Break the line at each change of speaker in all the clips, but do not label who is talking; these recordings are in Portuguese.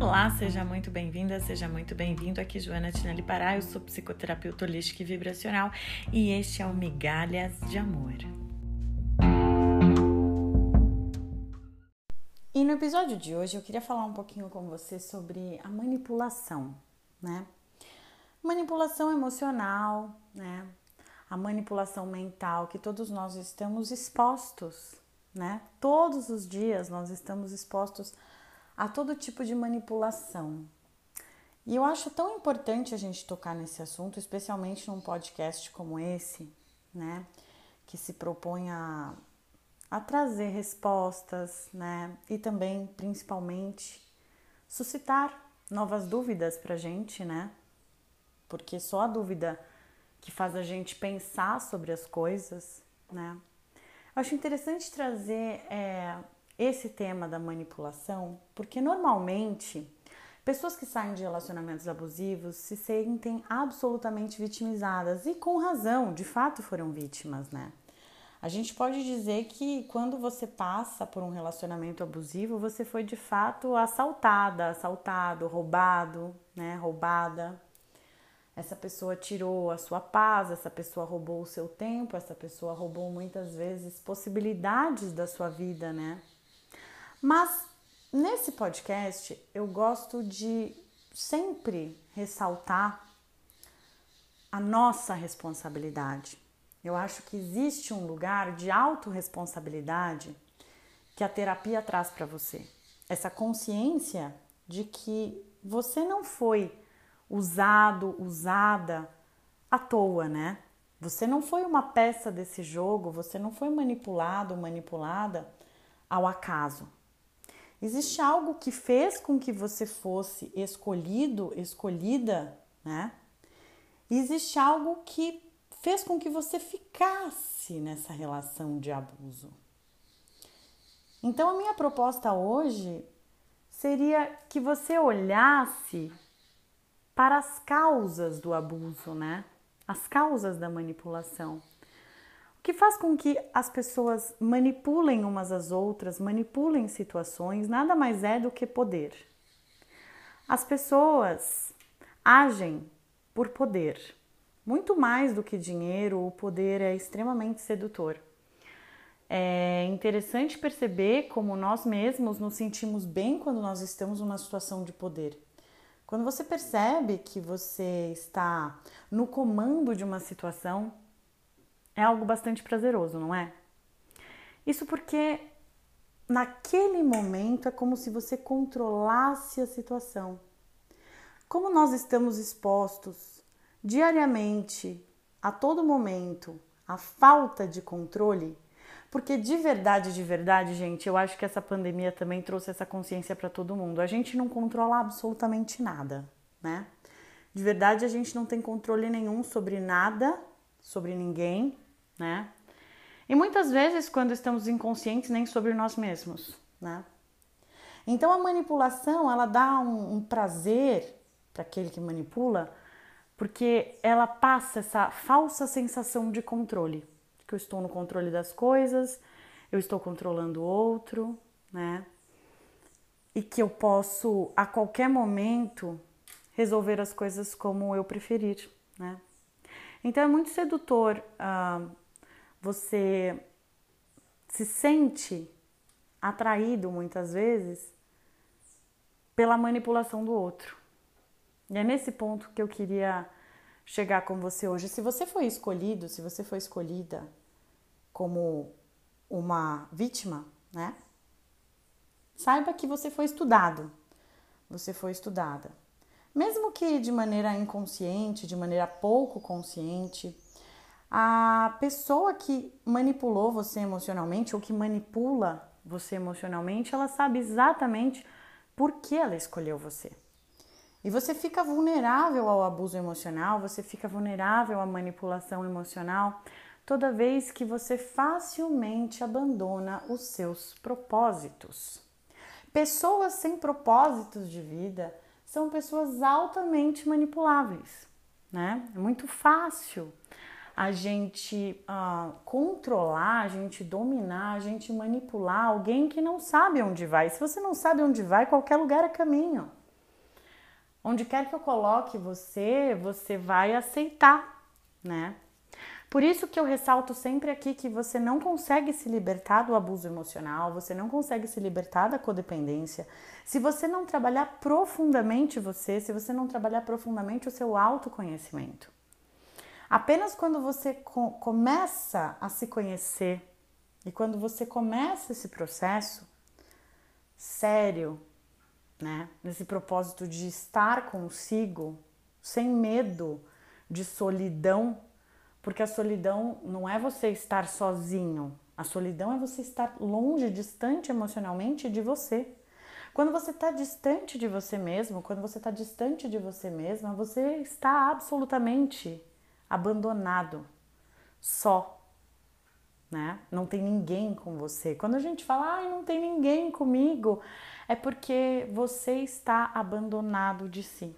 Olá, seja muito bem-vinda, seja muito bem-vindo. Aqui Joana Tinelli Pará, eu sou psicoterapeuta holística e vibracional e este é o Migalhas de Amor. E no episódio de hoje eu queria falar um pouquinho com você sobre a manipulação, né? Manipulação emocional, né? A manipulação mental que todos nós estamos expostos, né? Todos os dias nós estamos expostos a todo tipo de manipulação. E eu acho tão importante a gente tocar nesse assunto, especialmente num podcast como esse, né? Que se propõe a a trazer respostas, né? E também, principalmente, suscitar novas dúvidas para a gente, né? Porque só a dúvida que faz a gente pensar sobre as coisas, né? Eu acho interessante trazer é, esse tema da manipulação, porque normalmente pessoas que saem de relacionamentos abusivos se sentem absolutamente vitimizadas e com razão, de fato foram vítimas, né? A gente pode dizer que quando você passa por um relacionamento abusivo, você foi de fato assaltada, assaltado, roubado, né? Roubada. Essa pessoa tirou a sua paz, essa pessoa roubou o seu tempo, essa pessoa roubou muitas vezes possibilidades da sua vida, né? Mas nesse podcast eu gosto de sempre ressaltar a nossa responsabilidade eu acho que existe um lugar de autorresponsabilidade que a terapia traz para você. Essa consciência de que você não foi usado, usada à toa, né? Você não foi uma peça desse jogo, você não foi manipulado, manipulada ao acaso. Existe algo que fez com que você fosse escolhido, escolhida, né? existe algo que fez com que você ficasse nessa relação de abuso. Então, a minha proposta hoje seria que você olhasse para as causas do abuso, né? As causas da manipulação. Que faz com que as pessoas manipulem umas às outras, manipulem situações, nada mais é do que poder. As pessoas agem por poder. Muito mais do que dinheiro, o poder é extremamente sedutor. É interessante perceber como nós mesmos nos sentimos bem quando nós estamos numa situação de poder. Quando você percebe que você está no comando de uma situação, é algo bastante prazeroso, não é? Isso porque naquele momento é como se você controlasse a situação. Como nós estamos expostos diariamente, a todo momento, a falta de controle, porque de verdade, de verdade, gente, eu acho que essa pandemia também trouxe essa consciência para todo mundo. A gente não controla absolutamente nada, né? De verdade, a gente não tem controle nenhum sobre nada, sobre ninguém, né? E muitas vezes, quando estamos inconscientes, nem sobre nós mesmos, né? Então, a manipulação, ela dá um, um prazer para aquele que manipula, porque ela passa essa falsa sensação de controle, que eu estou no controle das coisas, eu estou controlando o outro, né? E que eu posso a qualquer momento resolver as coisas como eu preferir, né? Então é muito sedutor uh, você se sente atraído muitas vezes pela manipulação do outro. E é nesse ponto que eu queria chegar com você hoje. Se você foi escolhido, se você foi escolhida como uma vítima, né? Saiba que você foi estudado. Você foi estudada. Mesmo que de maneira inconsciente, de maneira pouco consciente, a pessoa que manipulou você emocionalmente ou que manipula você emocionalmente, ela sabe exatamente por que ela escolheu você. E você fica vulnerável ao abuso emocional, você fica vulnerável à manipulação emocional toda vez que você facilmente abandona os seus propósitos. Pessoas sem propósitos de vida são pessoas altamente manipuláveis, né? É muito fácil a gente uh, controlar, a gente dominar, a gente manipular alguém que não sabe onde vai. Se você não sabe onde vai, qualquer lugar é caminho. Onde quer que eu coloque você, você vai aceitar, né? Por isso que eu ressalto sempre aqui que você não consegue se libertar do abuso emocional, você não consegue se libertar da codependência, se você não trabalhar profundamente você, se você não trabalhar profundamente o seu autoconhecimento. Apenas quando você co começa a se conhecer e quando você começa esse processo sério, né, nesse propósito de estar consigo, sem medo de solidão, porque a solidão não é você estar sozinho, a solidão é você estar longe, distante emocionalmente de você. Quando você está distante de você mesmo, quando você está distante de você mesma, você está absolutamente abandonado, só, né? Não tem ninguém com você. Quando a gente fala, ai, não tem ninguém comigo, é porque você está abandonado de si.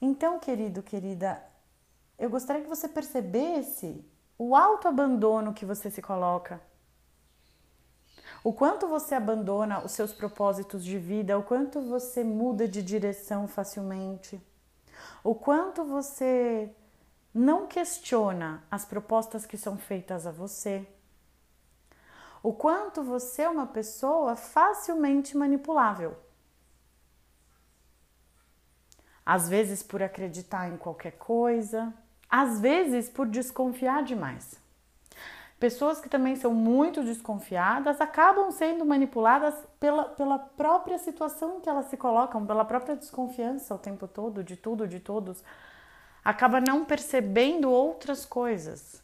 Então, querido, querida, eu gostaria que você percebesse o autoabandono que você se coloca. O quanto você abandona os seus propósitos de vida, o quanto você muda de direção facilmente, o quanto você não questiona as propostas que são feitas a você, o quanto você é uma pessoa facilmente manipulável. Às vezes por acreditar em qualquer coisa, às vezes por desconfiar demais. Pessoas que também são muito desconfiadas acabam sendo manipuladas pela, pela própria situação que elas se colocam, pela própria desconfiança o tempo todo, de tudo, de todos. Acaba não percebendo outras coisas.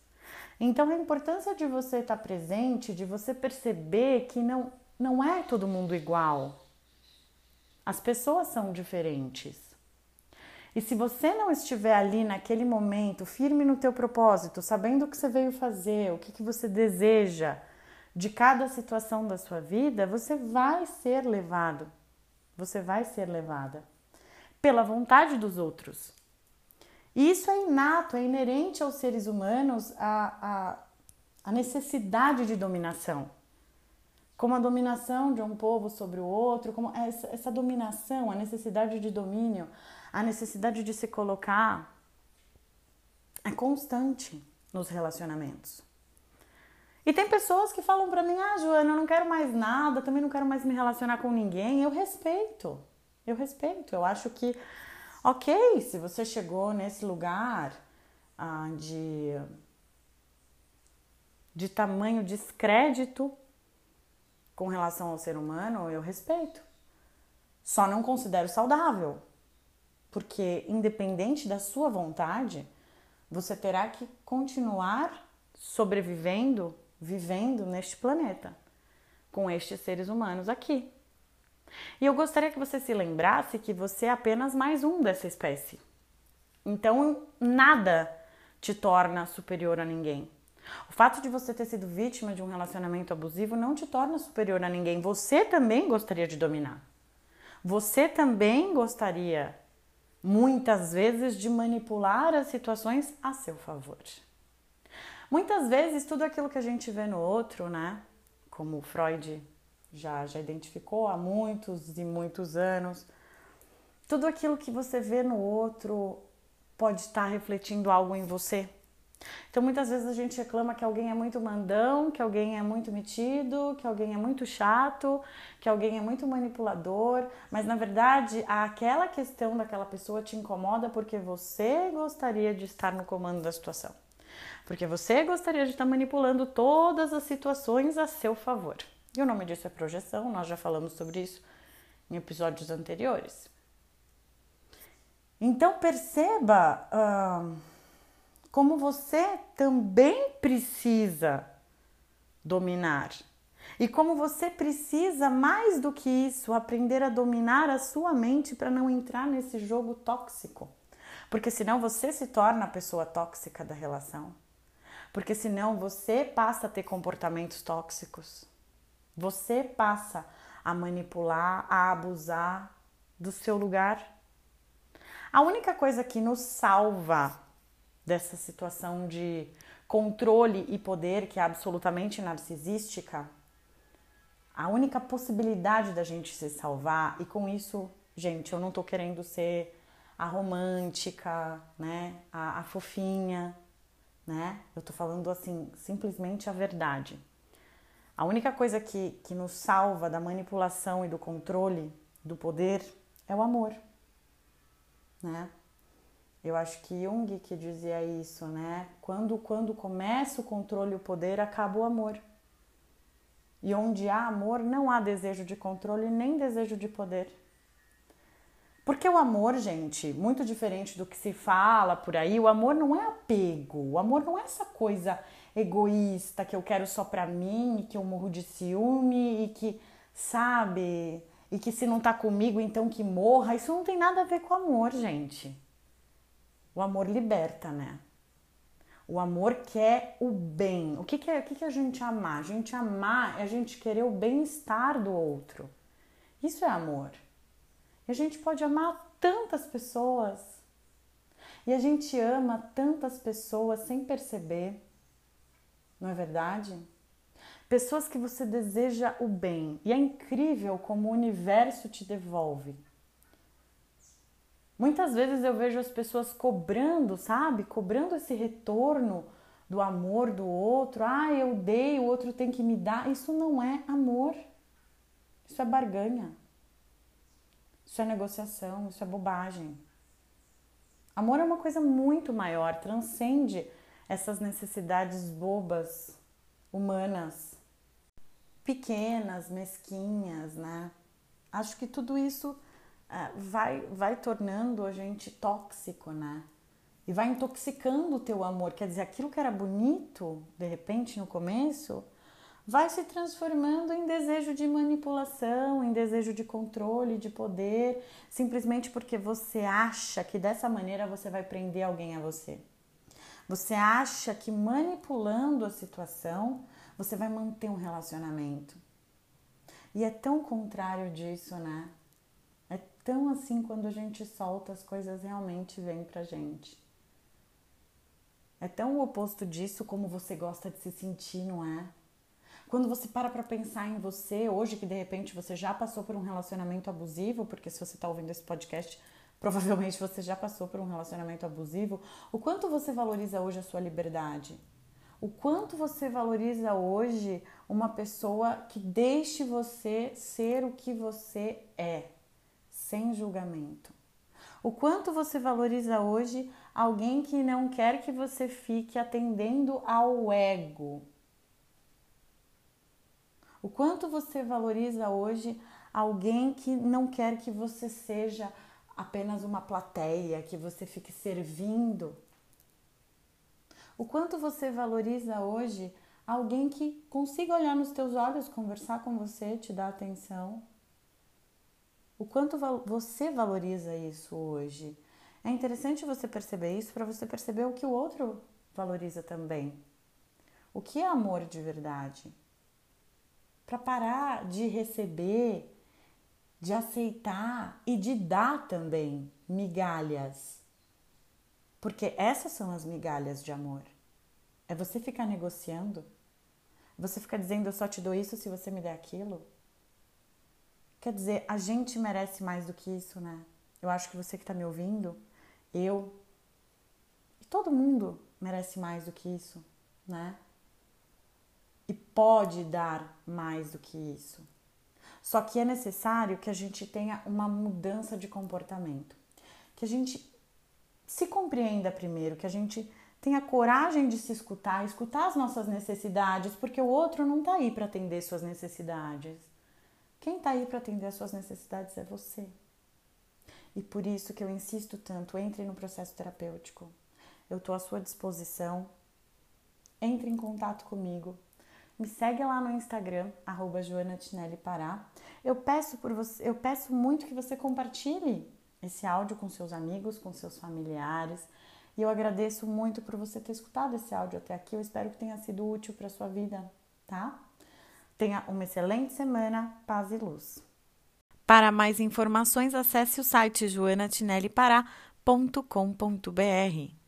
Então, a importância de você estar presente, de você perceber que não, não é todo mundo igual. As pessoas são diferentes. E se você não estiver ali naquele momento, firme no teu propósito, sabendo o que você veio fazer, o que, que você deseja de cada situação da sua vida, você vai ser levado. Você vai ser levada pela vontade dos outros. E isso é inato, é inerente aos seres humanos a, a, a necessidade de dominação. Como a dominação de um povo sobre o outro, como essa, essa dominação, a necessidade de domínio, a necessidade de se colocar é constante nos relacionamentos. E tem pessoas que falam para mim: "Ah, Joana, eu não quero mais nada, também não quero mais me relacionar com ninguém". Eu respeito. Eu respeito. Eu acho que Ok, se você chegou nesse lugar ah, de, de tamanho descrédito com relação ao ser humano, eu respeito. Só não considero saudável, porque independente da sua vontade, você terá que continuar sobrevivendo, vivendo neste planeta, com estes seres humanos aqui. E eu gostaria que você se lembrasse que você é apenas mais um dessa espécie. Então, nada te torna superior a ninguém. O fato de você ter sido vítima de um relacionamento abusivo não te torna superior a ninguém. Você também gostaria de dominar. Você também gostaria, muitas vezes, de manipular as situações a seu favor. Muitas vezes, tudo aquilo que a gente vê no outro, né? Como Freud já, já identificou há muitos e muitos anos. Tudo aquilo que você vê no outro pode estar refletindo algo em você. Então muitas vezes a gente reclama que alguém é muito mandão, que alguém é muito metido, que alguém é muito chato, que alguém é muito manipulador, mas na verdade aquela questão daquela pessoa te incomoda porque você gostaria de estar no comando da situação. Porque você gostaria de estar manipulando todas as situações a seu favor. E o nome disso é projeção, nós já falamos sobre isso em episódios anteriores. Então perceba uh, como você também precisa dominar. E como você precisa, mais do que isso, aprender a dominar a sua mente para não entrar nesse jogo tóxico. Porque senão você se torna a pessoa tóxica da relação. Porque senão você passa a ter comportamentos tóxicos. Você passa a manipular, a abusar do seu lugar. A única coisa que nos salva dessa situação de controle e poder que é absolutamente narcisística, a única possibilidade da gente se salvar, e com isso gente, eu não tô querendo ser a romântica, né? A, a fofinha, né? Eu tô falando assim, simplesmente a verdade. A única coisa que, que nos salva da manipulação e do controle do poder é o amor, né? Eu acho que Jung que dizia isso, né? Quando, quando começa o controle e o poder, acaba o amor. E onde há amor, não há desejo de controle nem desejo de poder. Porque o amor, gente, muito diferente do que se fala por aí, o amor não é apego, o amor não é essa coisa egoísta que eu quero só pra mim, que eu morro de ciúme e que, sabe, e que se não tá comigo então que morra. Isso não tem nada a ver com amor, gente. O amor liberta, né? O amor quer o bem. O que, que é, o que, que é a gente amar? A gente amar é a gente querer o bem-estar do outro. Isso é amor. E a gente pode amar tantas pessoas. E a gente ama tantas pessoas sem perceber. Não é verdade? Pessoas que você deseja o bem. E é incrível como o universo te devolve. Muitas vezes eu vejo as pessoas cobrando, sabe? Cobrando esse retorno do amor do outro. Ah, eu dei, o outro tem que me dar. Isso não é amor. Isso é barganha. Isso é negociação, isso é bobagem. Amor é uma coisa muito maior, transcende essas necessidades bobas, humanas, pequenas, mesquinhas, né? Acho que tudo isso uh, vai, vai tornando a gente tóxico, né? E vai intoxicando o teu amor. Quer dizer, aquilo que era bonito, de repente, no começo, vai se transformando em desejo de manipulação, em desejo de controle, de poder, simplesmente porque você acha que dessa maneira você vai prender alguém a você. Você acha que manipulando a situação você vai manter um relacionamento. E é tão contrário disso, né? É tão assim quando a gente solta as coisas realmente vêm pra gente. É tão o oposto disso como você gosta de se sentir, não é? Quando você para para pensar em você, hoje que de repente você já passou por um relacionamento abusivo, porque se você está ouvindo esse podcast, provavelmente você já passou por um relacionamento abusivo, o quanto você valoriza hoje a sua liberdade? O quanto você valoriza hoje uma pessoa que deixe você ser o que você é, sem julgamento? O quanto você valoriza hoje alguém que não quer que você fique atendendo ao ego, o quanto você valoriza hoje alguém que não quer que você seja apenas uma plateia, que você fique servindo. O quanto você valoriza hoje alguém que consiga olhar nos teus olhos, conversar com você, te dar atenção. O quanto você valoriza isso hoje. É interessante você perceber isso para você perceber o que o outro valoriza também. O que é amor de verdade? para parar de receber, de aceitar e de dar também migalhas. Porque essas são as migalhas de amor. É você ficar negociando, você ficar dizendo eu só te dou isso se você me der aquilo. Quer dizer, a gente merece mais do que isso, né? Eu acho que você que está me ouvindo, eu e todo mundo merece mais do que isso, né? e pode dar mais do que isso. Só que é necessário que a gente tenha uma mudança de comportamento, que a gente se compreenda primeiro, que a gente tenha coragem de se escutar, escutar as nossas necessidades, porque o outro não está aí para atender suas necessidades. Quem está aí para atender as suas necessidades é você. E por isso que eu insisto tanto, entre no processo terapêutico. Eu estou à sua disposição. Entre em contato comigo. Me segue lá no Instagram, arroba Pará. Eu peço, por você, eu peço muito que você compartilhe esse áudio com seus amigos, com seus familiares. E eu agradeço muito por você ter escutado esse áudio até aqui. Eu espero que tenha sido útil para sua vida, tá? Tenha uma excelente semana, paz e luz. Para mais informações, acesse o site joanatinellipará.com.br.